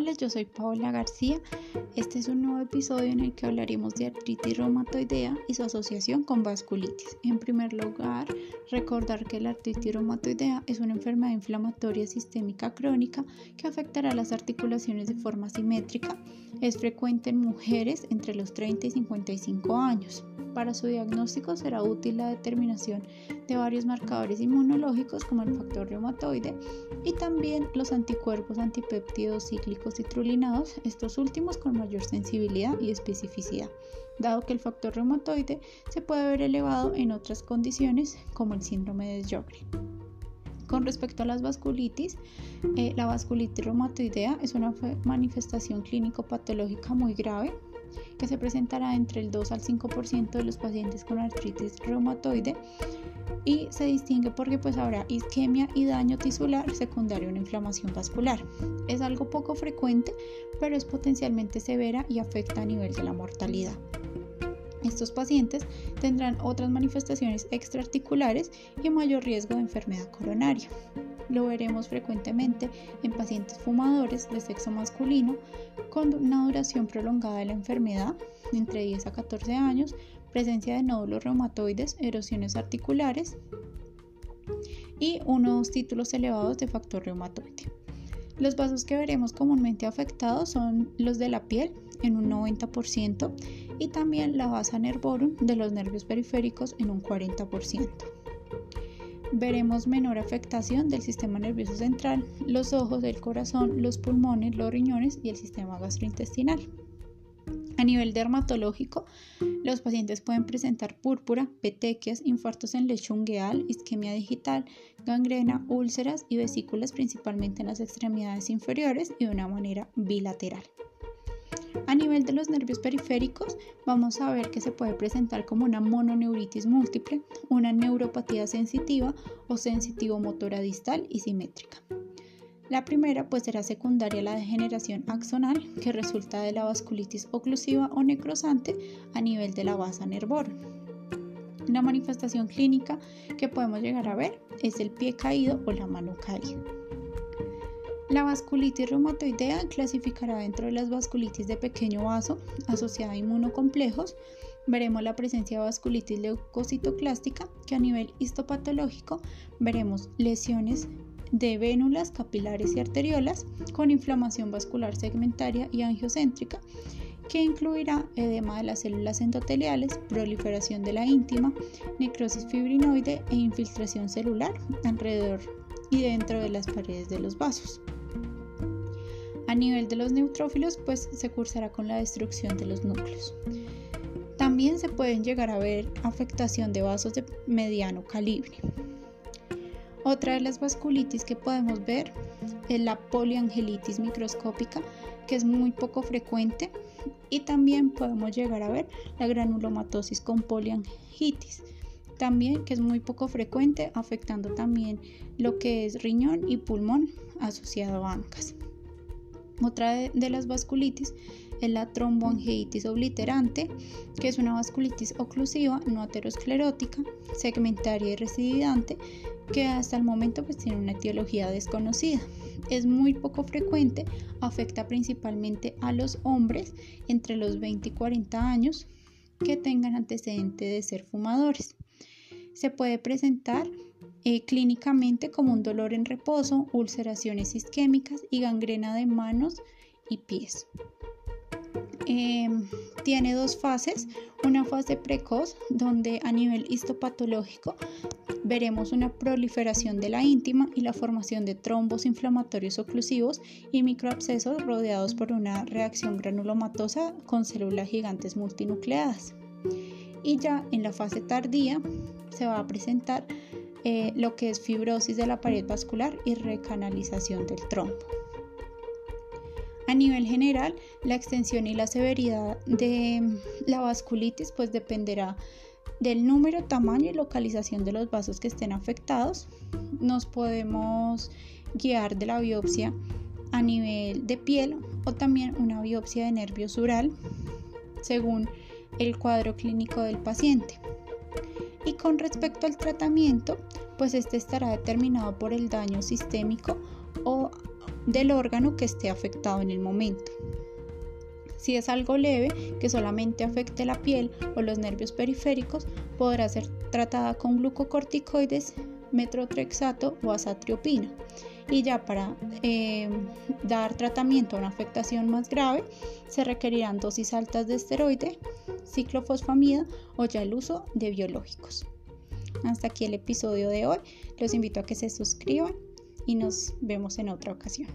Hola, yo soy Paola García. Este es un nuevo episodio en el que hablaremos de artritis reumatoidea y su asociación con vasculitis. En primer lugar, recordar que la artritis reumatoidea es una enfermedad inflamatoria sistémica crónica que afectará las articulaciones de forma simétrica. Es frecuente en mujeres entre los 30 y 55 años. Para su diagnóstico será útil la determinación de varios marcadores inmunológicos como el factor reumatoide y también los anticuerpos antipéptidos cíclicos citrulinados, estos últimos con mayor sensibilidad y especificidad, dado que el factor reumatoide se puede ver elevado en otras condiciones como el síndrome de Sjögren. Con respecto a las vasculitis, eh, la vasculitis reumatoidea es una manifestación clínico-patológica muy grave que se presentará entre el 2 al 5% de los pacientes con artritis reumatoide y se distingue porque pues habrá isquemia y daño tisular secundario a una inflamación vascular. Es algo poco frecuente, pero es potencialmente severa y afecta a nivel de la mortalidad. Estos pacientes tendrán otras manifestaciones extraarticulares y mayor riesgo de enfermedad coronaria. Lo veremos frecuentemente en pacientes fumadores de sexo masculino con una duración prolongada de la enfermedad, entre 10 a 14 años, presencia de nódulos reumatoides, erosiones articulares y unos títulos elevados de factor reumatoide. Los vasos que veremos comúnmente afectados son los de la piel en un 90% y también la basa nervorum de los nervios periféricos en un 40% veremos menor afectación del sistema nervioso central, los ojos, el corazón, los pulmones, los riñones y el sistema gastrointestinal. A nivel dermatológico, los pacientes pueden presentar púrpura, petequias, infartos en lecho ungueal, isquemia digital, gangrena, úlceras y vesículas principalmente en las extremidades inferiores y de una manera bilateral. A nivel de los nervios periféricos, vamos a ver que se puede presentar como una mononeuritis múltiple, una neuropatía sensitiva o sensitivo-motora distal y simétrica. La primera pues será secundaria a la degeneración axonal que resulta de la vasculitis oclusiva o necrosante a nivel de la base nervorum. Una manifestación clínica que podemos llegar a ver es el pie caído o la mano caída. La vasculitis reumatoidea clasificará dentro de las vasculitis de pequeño vaso asociada a inmunocomplejos. Veremos la presencia de vasculitis leucocitoclástica, que a nivel histopatológico veremos lesiones de vénulas, capilares y arteriolas con inflamación vascular segmentaria y angiocéntrica, que incluirá edema de las células endoteliales, proliferación de la íntima, necrosis fibrinoide e infiltración celular alrededor y dentro de las paredes de los vasos. A nivel de los neutrófilos, pues se cursará con la destrucción de los núcleos. También se pueden llegar a ver afectación de vasos de mediano calibre. Otra de las vasculitis que podemos ver es la poliangelitis microscópica, que es muy poco frecuente, y también podemos llegar a ver la granulomatosis con poliangitis, también que es muy poco frecuente, afectando también lo que es riñón y pulmón asociado a ANCAS. Otra de, las vasculitis es la tromboangeitis obliterante, que es una vasculitis oclusiva no aterosclerótica, segmentaria y recidivante, que hasta el momento pues tiene una etiología desconocida. Es muy poco frecuente, afecta principalmente a los hombres entre los 20 y 40 años que tengan antecedente de ser fumadores. Se puede presentar eh, clínicamente como un dolor en reposo, ulceraciones isquémicas y gangrena de manos y pies. Em, tiene dos fases, una fase precoz donde a nivel histopatológico veremos una proliferación de la íntima y la formación de trombos inflamatorios oclusivos y microabscesos rodeados por una reacción granulomatosa con células gigantes multinucleadas. Y ya en la fase tardía se va a presentar eh, lo que es fibrosis de la pared vascular y recanalización del trombo. A nivel general, la extensión y la severidad de la vasculitis pues dependerá del número, tamaño y localización de los vasos que estén afectados. Nos podemos guiar de la biopsia a nivel de piel o también una biopsia de nervio sural según el cuadro clínico del paciente. Y con respecto al tratamiento, pues este estará determinado por el daño sistémico o del órgano que esté afectado en el momento. Si es algo leve, que solamente afecte la piel o los nervios periféricos, podrá ser tratada con glucocorticoides, metrotrexato o azatriopina. Y ya para eh, dar tratamiento a una afectación más grave, se requerirán dosis altas de esteroide, ciclofosfamida o ya el uso de biológicos. Hasta aquí el episodio de hoy. Los invito a que se suscriban y nos vemos en otra ocasión.